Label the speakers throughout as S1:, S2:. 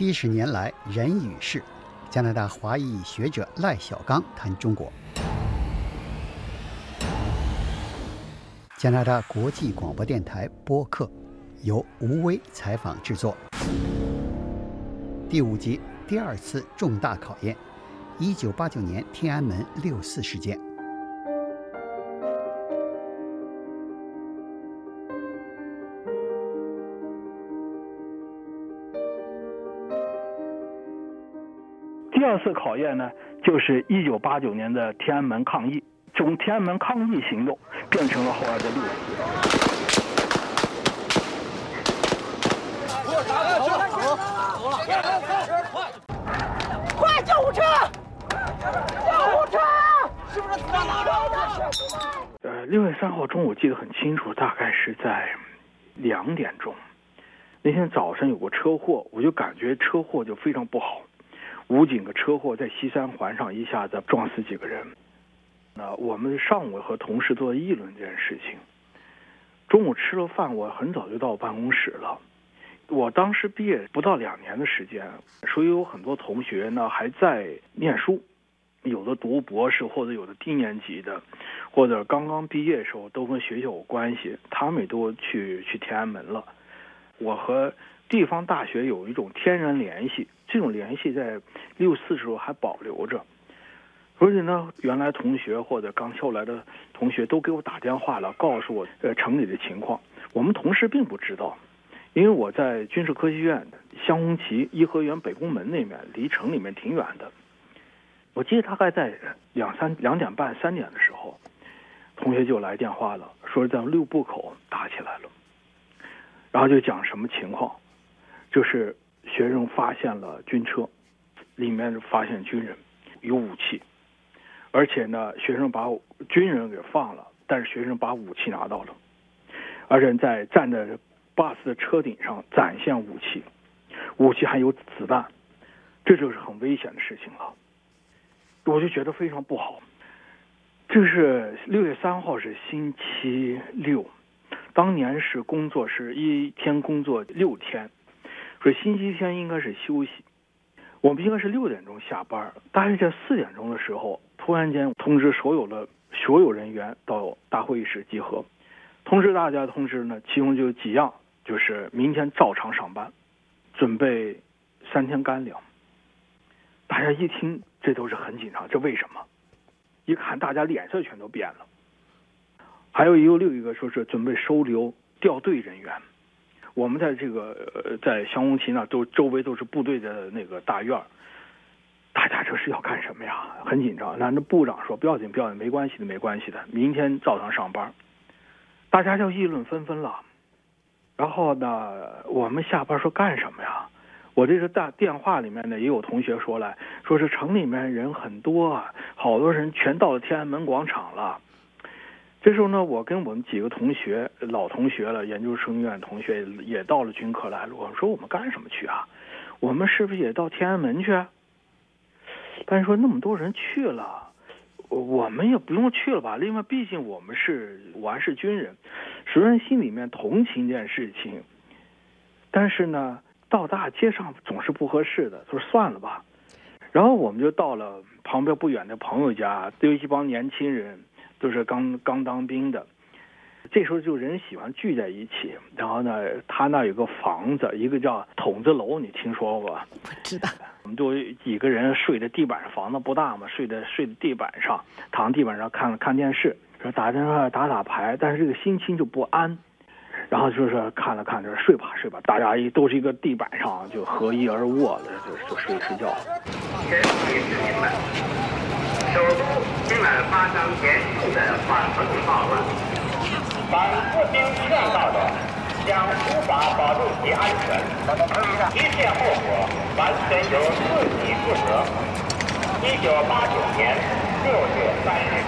S1: 七十年来人与事，加拿大华裔学者赖小刚谈中国。加拿大国际广播电台播客由吴威采访制作。第五集第二次重大考验：一九八九年天安门六四事件。
S2: 二次考验呢，就是一九八九年的天安门抗议，从天安门抗议行动变成了后来的六四。
S3: 快救护车！救护车！是不是死了？
S2: 呃，六月三号中午记得很清楚，大概是在两点钟。那天早晨有个车祸，我就感觉车祸就非常不好。武警个车祸在西三环上一下子撞死几个人。那我们上午和同事做议论这件事情。中午吃了饭，我很早就到办公室了。我当时毕业不到两年的时间，所以有很多同学呢还在念书，有的读博士，或者有的低年级的，或者刚刚毕业的时候都跟学校有关系，他们也都去去天安门了。我和地方大学有一种天然联系，这种联系在六四时候还保留着。所以呢，原来同学或者刚修来的同学都给我打电话了，告诉我呃城里的情况。我们同事并不知道，因为我在军事科学院香红旗颐和园北宫门那面，离城里面挺远的。我记得大概在两三两点半、三点的时候，同学就来电话了，说在六部口打起来了。然后就讲什么情况，就是学生发现了军车，里面发现军人有武器，而且呢，学生把军人给放了，但是学生把武器拿到了，而且在站在 bus 的车顶上展现武器，武器还有子弹，这就是很危险的事情了。我就觉得非常不好。这是六月三号是星期六。当年是工作是一天工作六天，所以星期天应该是休息。我们应该是六点钟下班，大约在四点钟的时候，突然间通知所有的所有人员到大会议室集合。通知大家通知呢，其中就有几样，就是明天照常上班，准备三天干粮。大家一听，这都是很紧张，这为什么？一看大家脸色全都变了。还有一个另一个说是准备收留掉队人员，我们在这个呃在香红旗那都周围都是部队的那个大院大家这是要干什么呀？很紧张。那那部长说不要紧不要紧，没关系的没关系的，明天照常上班。大家就议论纷纷了。然后呢，我们下班说干什么呀？我这个大电话里面呢也有同学说了，说是城里面人很多啊，好多人全到了天安门广场了。这时候呢，我跟我们几个同学，老同学了，研究生院同学也到了军科来了。我说我们干什么去啊？我们是不是也到天安门去？但是说那么多人去了，我们也不用去了吧？另外，毕竟我们是我还是军人，虽然心里面同情这件事情，但是呢，到大街上总是不合适的，就算了吧。然后我们就到了旁边不远的朋友家，有一帮年轻人。都是刚刚当兵的，这时候就人喜欢聚在一起。然后呢，他那有个房子，一个叫筒子楼，你听说过？
S4: 不知道。
S2: 我们都几个人睡在地板上，房子不大嘛，睡在睡在地板上，躺地板上看看电视，说打电话打打牌，但是这个心情就不安。然后就是看了看，就是睡吧睡吧，大家一都是一个地板上就合衣而卧的，就就睡睡觉。
S5: 首都今晚发生严重的反革命暴乱，反士兵劝告的将无法保证其安全，一切后果完全由自己负责。一九八九年六月三日，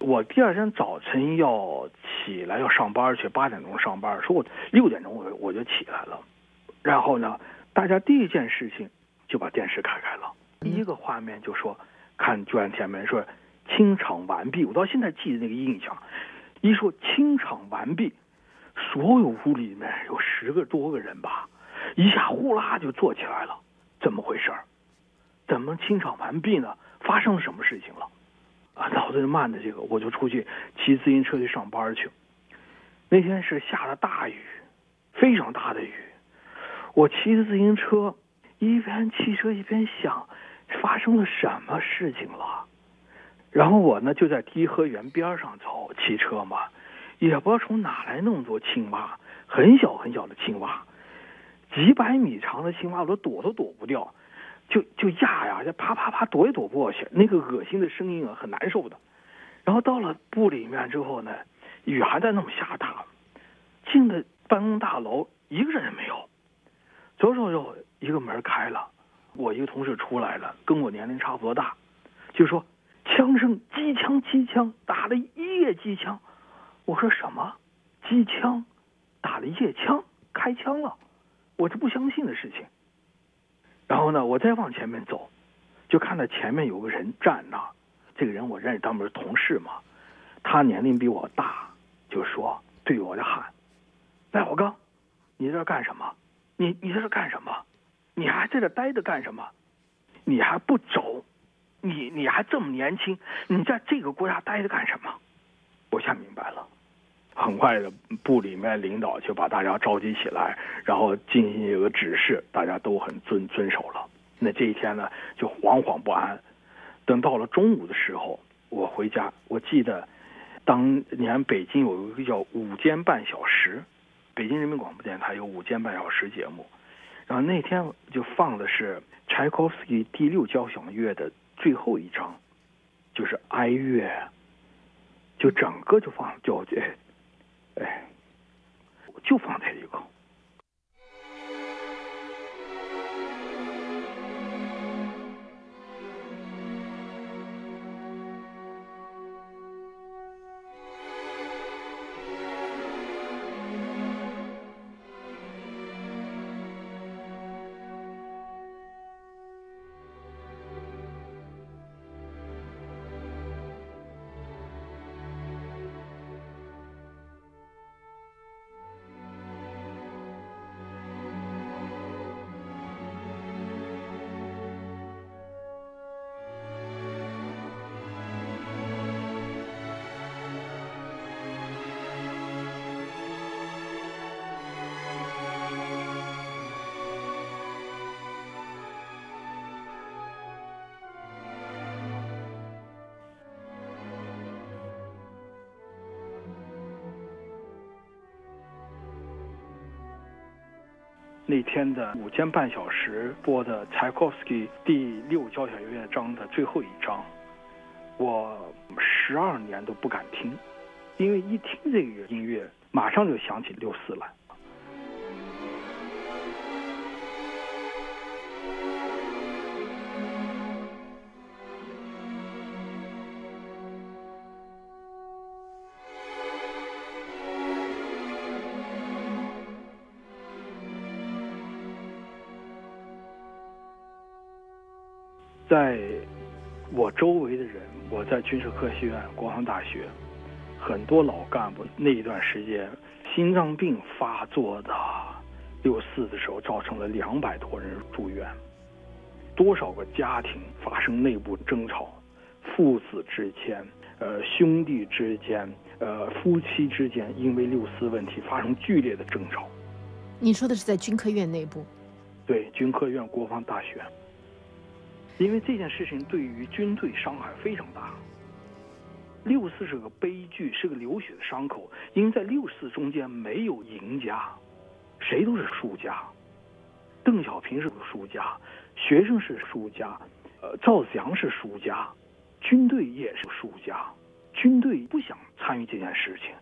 S2: 我第二天早晨要起来要上班去，八点钟上班，说我六点钟我我就起来了，然后呢，大家第一件事情就把电视开开了，第一个画面就说。看救援天安门说清场完毕，我到现在记得那个印象。一说清场完毕，所有屋里面有十个多个人吧，一下呼啦就坐起来了，怎么回事儿？怎么清场完毕呢？发生了什么事情了？啊，脑子就慢的这个，我就出去骑自行车去上班去。那天是下了大雨，非常大的雨。我骑着自行车，一边骑车一边想，发生了什么事情了？然后我呢就在颐和园边上走，骑车嘛，也不知道从哪来那么多青蛙，很小很小的青蛙，几百米长的青蛙，我都躲都躲不掉，就就压呀，就啪啪啪躲也躲不过去，那个恶心的声音啊，很难受的。然后到了部里面之后呢，雨还在那么下大，进了办公大楼，一个人也没有。走走走，一个门开了，我一个同事出来了，跟我年龄差不多大，就说。枪声，机枪，机枪，打了一夜机枪。我说什么？机枪，打了一夜枪，开枪了。我这不相信的事情。然后呢，我再往前面走，就看到前面有个人站那。这个人我认识，当们是同事嘛。他年龄比我大，就说对我就喊：“赖火刚，你在这干什么？你你在这干什么？你还在这待着干什么？你还不走？”你你还这么年轻，你在这个国家待着干什么？我想明白了。很快的，部里面领导就把大家召集起来，然后进行一个指示，大家都很遵遵守了。那这一天呢，就惶惶不安。等到了中午的时候，我回家，我记得当年北京有一个叫午间半小时，北京人民广播电台有午间半小时节目，然后那天就放的是柴可夫斯基第六交响乐的。最后一章就是哀乐，就整个就放就哎，哎，就放这一个。那天的午间半小时播的柴可夫斯基第六交响乐章的最后一章，我十二年都不敢听，因为一听这个音乐，马上就想起六四来。在我周围的人，我在军事科学院、国防大学，很多老干部那一段时间心脏病发作的，六四的时候造成了两百多人住院，多少个家庭发生内部争吵，父子之间、呃兄弟之间、呃夫妻之间，因为六四问题发生剧烈的争吵。
S4: 你说的是在军科院内部？
S2: 对，军科院、国防大学。因为这件事情对于军队伤害非常大。六四是个悲剧，是个流血的伤口。因为在六四中间没有赢家，谁都是输家。邓小平是个输家，学生是输家，呃，赵子阳是输家，军队也是输家。军队不想参与这件事情。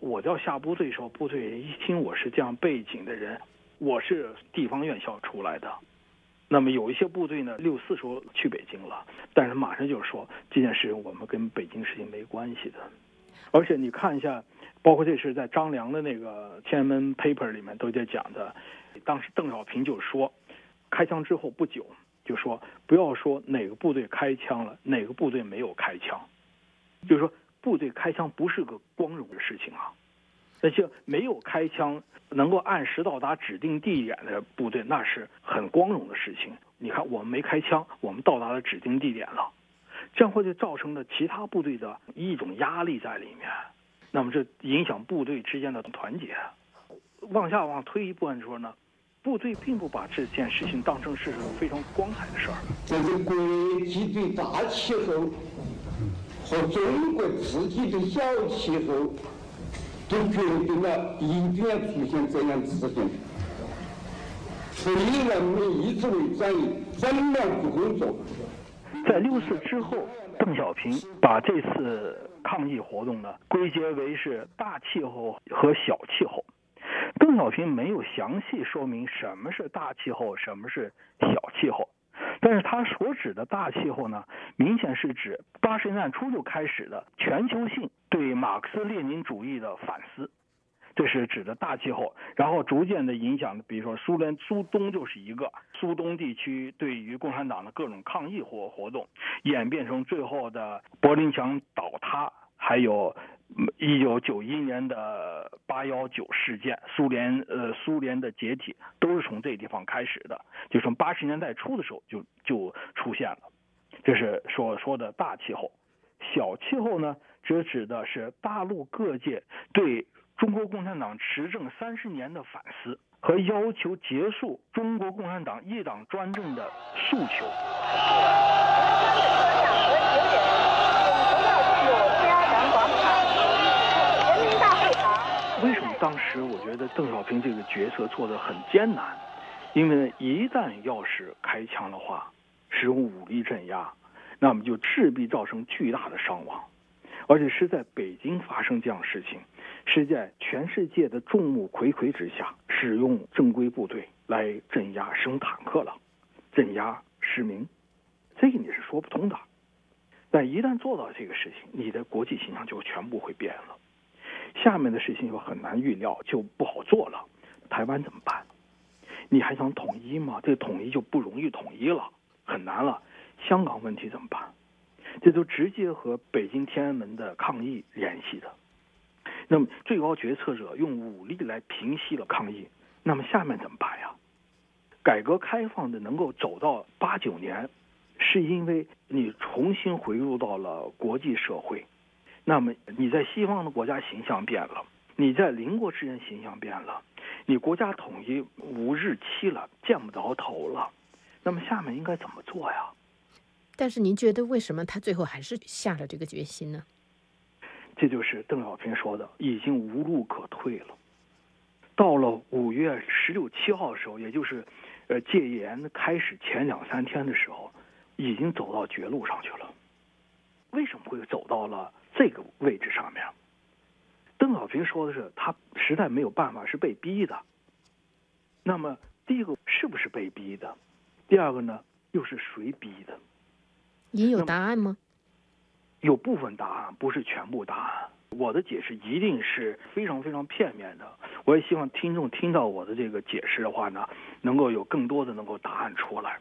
S2: 我叫下部队时候，部队一听我是这样背景的人，我是地方院校出来的。那么有一些部队呢，六四时候去北京了，但是马上就是说这件事情我们跟北京事情没关系的，而且你看一下，包括这是在张良的那个天安门 paper 里面都在讲的，当时邓小平就说，开枪之后不久就说不要说哪个部队开枪了，哪个部队没有开枪，就是说部队开枪不是个光荣的事情啊，那些没有开枪、能够按时到达指定地点的部队，那是很光荣的事情。你看，我们没开枪，我们到达了指定地点了，这样会就造成了其他部队的一种压力在里面，那么这影响部队之间的团结。往下往推一步来说呢，部队并不把这件事情当成是非常光彩的事儿。
S6: 这是国际的大气候和中国自己的小气候，都决定了一定要出现这样事情。所以人民一直为转移，怎么去工作？
S2: 在六四之后，邓小平把这次抗议活动呢归结为是大气候和小气候。邓小平没有详细说明什么是大气候，什么是小气候，但是他所指的大气候呢，明显是指八十年代初就开始的全球性对马克思列宁主义的反思，这是指的大气候，然后逐渐的影响，比如说苏联苏东就是一个苏东地区对于共产党的各种抗议活活动，演变成最后的柏林墙倒塌，还有。一九九一年的八幺九事件，苏联呃苏联的解体都是从这地方开始的，就从八十年代初的时候就就出现了，这是所说的大气候。小气候呢，则指的是大陆各界对中国共产党执政三十年的反思和要求结束中国共产党一党专政的诉求。当时我觉得邓小平这个决策做得很艰难，因为一旦要是开枪的话，使用武力镇压，那么就势必造成巨大的伤亡，而且是在北京发生这样事情，是在全世界的众目睽睽之下，使用正规部队来镇压，使用坦克了，镇压市民，这个你是说不通的。但一旦做到这个事情，你的国际形象就全部会变了。下面的事情又很难预料，就不好做了。台湾怎么办？你还想统一吗？这统一就不容易统一了，很难了。香港问题怎么办？这都直接和北京天安门的抗议联系的。那么最高决策者用武力来平息了抗议，那么下面怎么办呀？改革开放的能够走到八九年，是因为你重新回入到了国际社会。那么你在西方的国家形象变了，你在邻国之间形象变了，你国家统一无日期了，见不着头了。那么下面应该怎么做呀？
S4: 但是您觉得为什么他最后还是下了这个决心呢？
S2: 这就是邓小平说的，已经无路可退了。到了五月十六七号的时候，也就是呃戒严开始前两三天的时候，已经走到绝路上去了。为什么会走到了？这个位置上面，邓小平说的是他实在没有办法，是被逼的。那么第一个是不是被逼的？第二个呢，又是谁逼的？
S4: 您有答案吗？
S2: 有部分答案，不是全部答案。我的解释一定是非常非常片面的。我也希望听众听到我的这个解释的话呢，能够有更多的能够答案出来。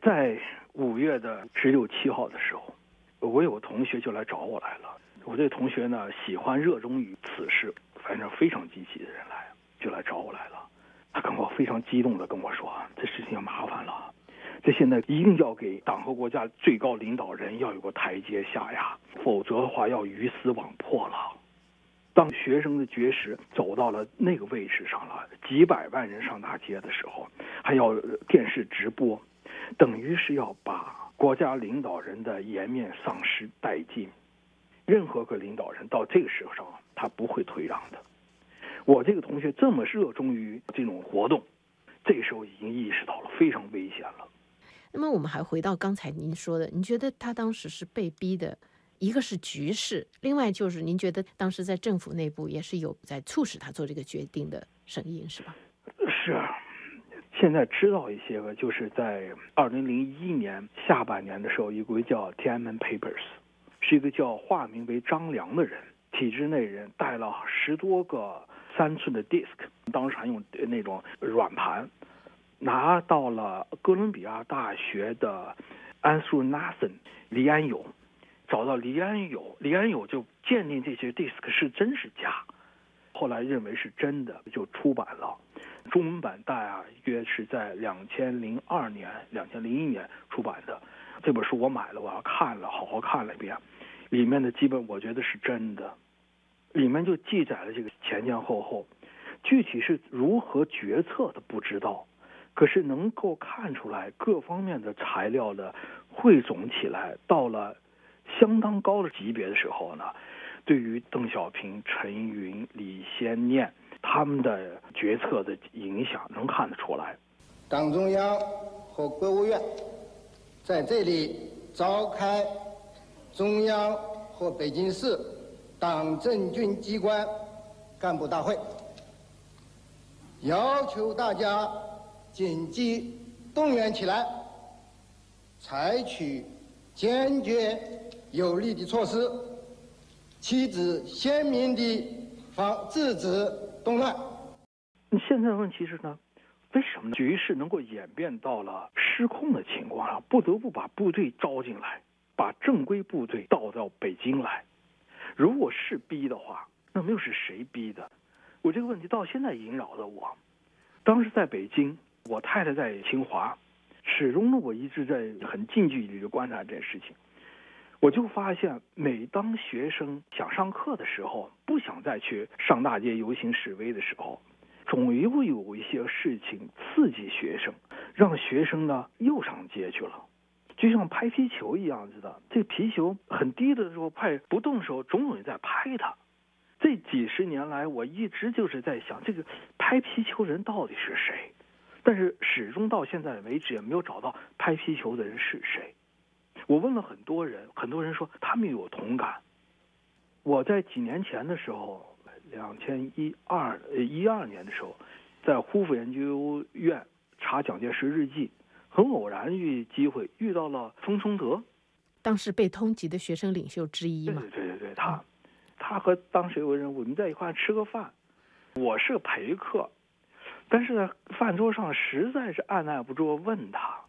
S2: 在五月的十六七号的时候。我有个同学就来找我来了。我这同学呢，喜欢热衷于此事，反正非常积极的人来，就来找我来了。他跟我非常激动的跟我说：“这事情要麻烦了，这现在一定要给党和国家最高领导人要有个台阶下呀，否则的话要鱼死网破了。”当学生的绝食走到了那个位置上了，几百万人上大街的时候，还要电视直播，等于是要把。国家领导人的颜面丧失殆尽，任何个领导人到这个时候上，他不会退让的。我这个同学这么热衷于这种活动，这个时候已经意识到了非常危险了。
S4: 那么我们还回到刚才您说的，您觉得他当时是被逼的，一个是局势，另外就是您觉得当时在政府内部也是有在促使他做这个决定的声音，是吧？
S2: 是啊。现在知道一些个，就是在二零零一年下半年的时候，一个叫天安门 Papers，是一个叫化名为张良的人，体制内人带了十多个三寸的 disk，当时还用那种软盘，拿到了哥伦比亚大学的安苏纳森李安友，找到李安友，李安友就鉴定这些 disk 是真是假，后来认为是真的，就出版了。中文版大约是在两千零二年、两千零一年出版的。这本书我买了，我要看了，好好看了一遍。里面的基本我觉得是真的，里面就记载了这个前前后后，具体是如何决策的不知道，可是能够看出来各方面的材料的汇总起来，到了相当高的级别的时候呢，对于邓小平、陈云、李先念。他们的决策的影响能看得出来。
S7: 党中央和国务院在这里召开中央和北京市党政军机关干部大会，要求大家紧急动员起来，采取坚决有力的措施，旗帜鲜明地防制止。动乱。
S2: 你现在的问题是呢，为什么局势能够演变到了失控的情况下，不得不把部队招进来，把正规部队调到北京来？如果是逼的话，那么又是谁逼的？我这个问题到现在萦绕着我。当时在北京，我太太在清华，始终呢，我一直在很近距离的观察这件事情。我就发现，每当学生想上课的时候，不想再去上大街游行示威的时候，总会有一些事情刺激学生，让学生呢又上街去了，就像拍皮球一样子的。这皮球很低的时候快不动的时候，总有人在拍它。这几十年来，我一直就是在想，这个拍皮球人到底是谁？但是始终到现在为止也没有找到拍皮球的人是谁。我问了很多人，很多人说他们有同感。我在几年前的时候，两千一二呃一二年的时候，在胡佛研究院查蒋介石日记，很偶然遇机会遇到了冯崇德，
S4: 当时被通缉的学生领袖之一嘛。
S2: 对对对对，他，他和当时有个人，我们在一块吃个饭，我是陪客，但是在饭桌上实在是按耐不住问他，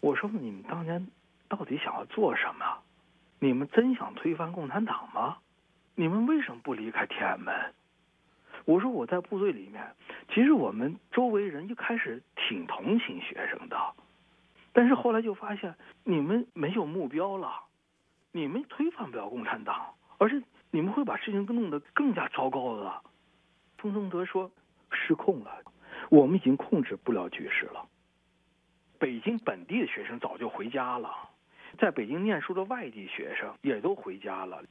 S2: 我说你们当年。到底想要做什么？你们真想推翻共产党吗？你们为什么不离开天安门？我说我在部队里面，其实我们周围人一开始挺同情学生的，但是后来就发现你们没有目标了，你们推翻不了共产党，而且你们会把事情弄得更加糟糕的。冯宗德说失控了，我们已经控制不了局势了。北京本地的学生早就回家了。在北京念书的外地学生也都回家了，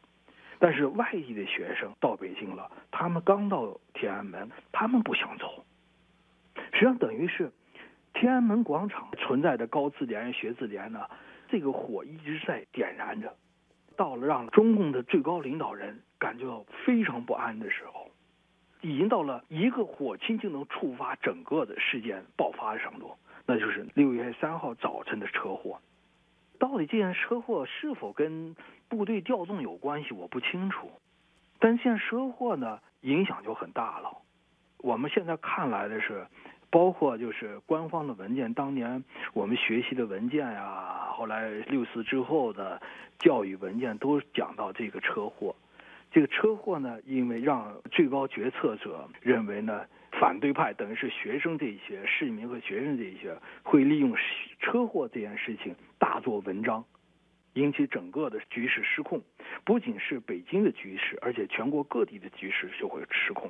S2: 但是外地的学生到北京了，他们刚到天安门，他们不想走。实际上等于是天安门广场存在的高自联、学自联呢，这个火一直在点燃着。到了让中共的最高领导人感觉到非常不安的时候，已经到了一个火星就能触发整个的事件爆发的程度，那就是六月三号早晨的车祸。到底这件车祸是否跟部队调动有关系，我不清楚。但现在车祸呢，影响就很大了。我们现在看来的是，包括就是官方的文件，当年我们学习的文件呀，后来六四之后的教育文件都讲到这个车祸。这个车祸呢，因为让最高决策者认为呢。反对派等于是学生这一些市民和学生这一些会利用车祸这件事情大做文章，引起整个的局势失控。不仅是北京的局势，而且全国各地的局势就会失控。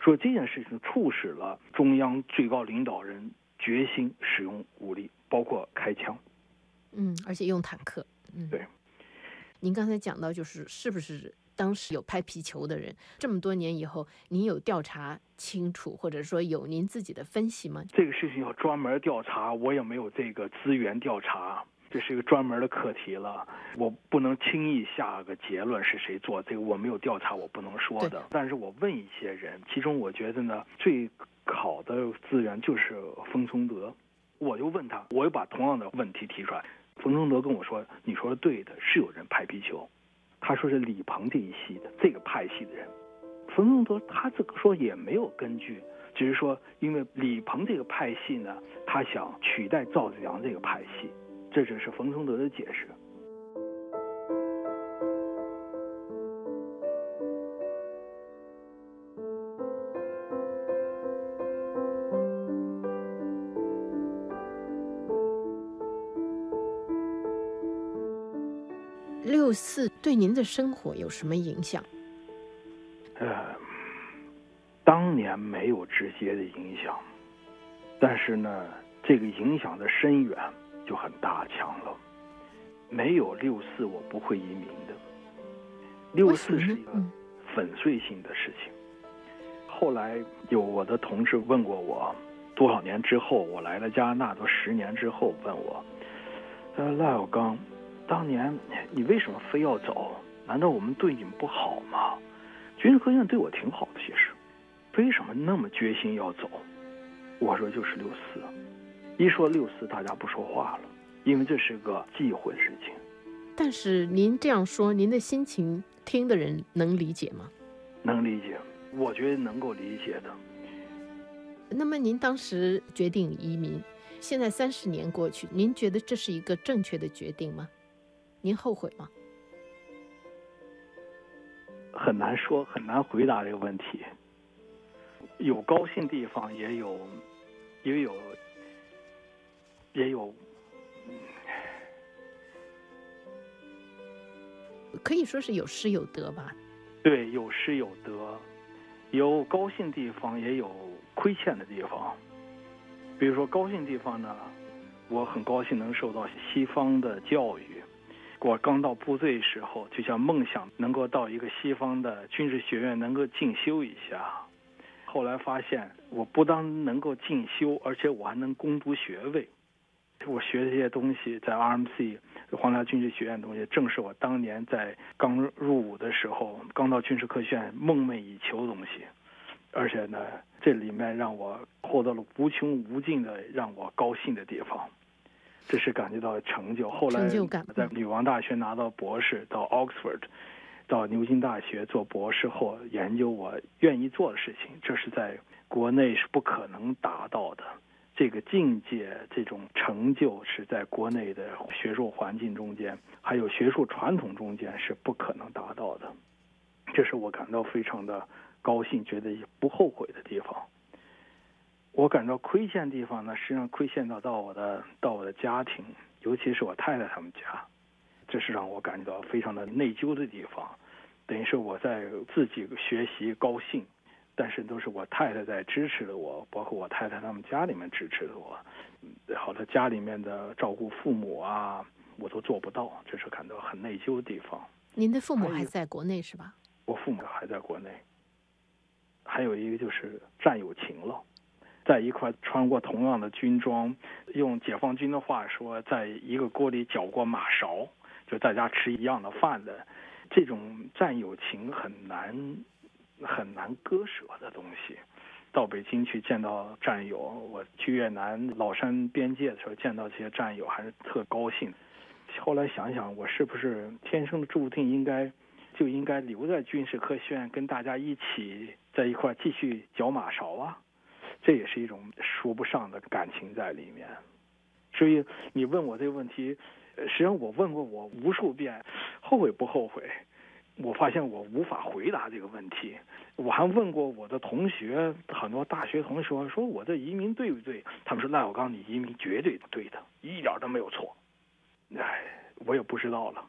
S2: 说这件事情促使了中央最高领导人决心使用武力，包括开枪。
S4: 嗯，而且用坦克。
S2: 嗯，对。
S4: 您刚才讲到，就是是不是？当时有拍皮球的人，这么多年以后，您有调查清楚，或者说有您自己的分析吗？
S2: 这个事情要专门调查，我也没有这个资源调查，这是一个专门的课题了，我不能轻易下个结论是谁做这个，我没有调查，我不能说的。但是我问一些人，其中我觉得呢，最好的资源就是冯崇德，我就问他，我又把同样的问题提出来，冯崇德跟我说，你说的对的，是有人拍皮球。他说是李鹏这一系的这个派系的人，冯崇德他这个说也没有根据，只是说因为李鹏这个派系呢，他想取代赵子阳这个派系，这只是冯崇德的解释。
S4: 对您的生活有什么影响？
S2: 呃，当年没有直接的影响，但是呢，这个影响的深远就很大强了。没有六四，我不会移民的。六四是一个粉碎性的事情。后来有我的同事问过我，多少年之后我来了加拿大，都十年之后问我，他说：“赖小刚，当年你为什么非要走？难道我们对你们不好吗？军事科学院对我挺好的，其实，为什么那么决心要走？”我说：“就是六四，一说六四，大家不说话了，因为这是个忌讳的事情。”
S4: 但是您这样说，您的心情听的人能理解吗？
S2: 能理解。我觉得能够理解的。
S4: 那么您当时决定移民，现在三十年过去，您觉得这是一个正确的决定吗？您后悔吗？
S2: 很难说，很难回答这个问题。有高兴地方，也有，也有，也有，
S4: 可以说是有失有得吧。
S2: 对，有失有得。有高兴地方，也有亏欠的地方。比如说高兴地方呢，我很高兴能受到西方的教育。我刚到部队时候，就像梦想能够到一个西方的军事学院能够进修一下。后来发现，我不但能够进修，而且我还能攻读学位。我学这些东西，在 RMC 皇家军事学院的东西，正是我当年在刚入伍的时候，刚到军事科学院梦寐以求的东西。而且呢，这里面让我获得了无穷无尽的让我高兴的地方，这是感觉到成就。后来在女王大学拿到博士，到 Oxford，到牛津大学做博士后研究我愿意做的事情，这是在国内是不可能达到的。这个境界，这种成就是在国内的学术环境中间，还有学术传统中间是不可能达到的。这是我感到非常的高兴，觉得也不后悔的地方。我感到亏欠地方呢，实际上亏欠到到我的到我的家庭，尤其是我太太他们家，这是让我感觉到非常的内疚的地方。等于是我在自己学习高兴。但是都是我太太在支持着我，包括我太太他们家里面支持着我，好多家里面的照顾父母啊，我都做不到，这是感到很内疚的地方。
S4: 您的父母还在国内是吧？
S2: 我父母还在国内。还有一个就是战友情了，在一块穿过同样的军装，用解放军的话说，在一个锅里搅过马勺，就大家吃一样的饭的，这种战友情很难。很难割舍的东西。到北京去见到战友，我去越南老山边界的时候见到这些战友，还是特高兴。后来想想，我是不是天生注定应该就应该留在军事科学院，跟大家一起在一块继续搅马勺啊？这也是一种说不上的感情在里面。所以你问我这个问题，实际上我问过我无数遍，后悔不后悔？我发现我无法回答这个问题。我还问过我的同学，很多大学同学说我这移民对不对？他们说赖小刚，你移民绝对对的，一点都没有错。哎，我也不知道了。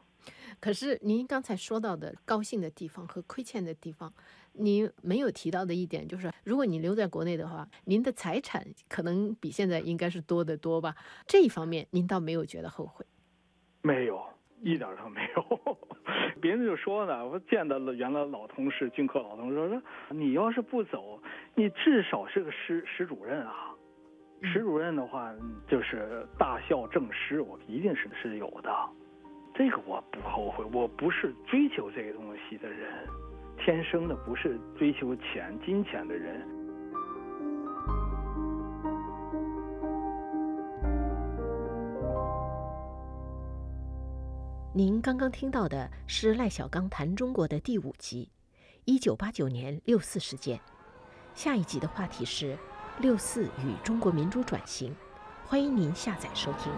S4: 可是您刚才说到的高兴的地方和亏欠的地方，您没有提到的一点就是，如果你留在国内的话，您的财产可能比现在应该是多得多吧？这一方面您倒没有觉得后悔？
S2: 没有。一点都没有，别人就说呢，我见到了原来老同事，俊科老同事说，你要是不走，你至少是个师师主任啊，石主任的话就是大校正师，我一定是是有的，这个我不后悔，我不是追求这个东西的人，天生的不是追求钱金钱的人。
S8: 您刚刚听到的是赖小刚谈中国的第五集，一九八九年六四事件。下一集的话题是六四与中国民主转型，欢迎您下载收听。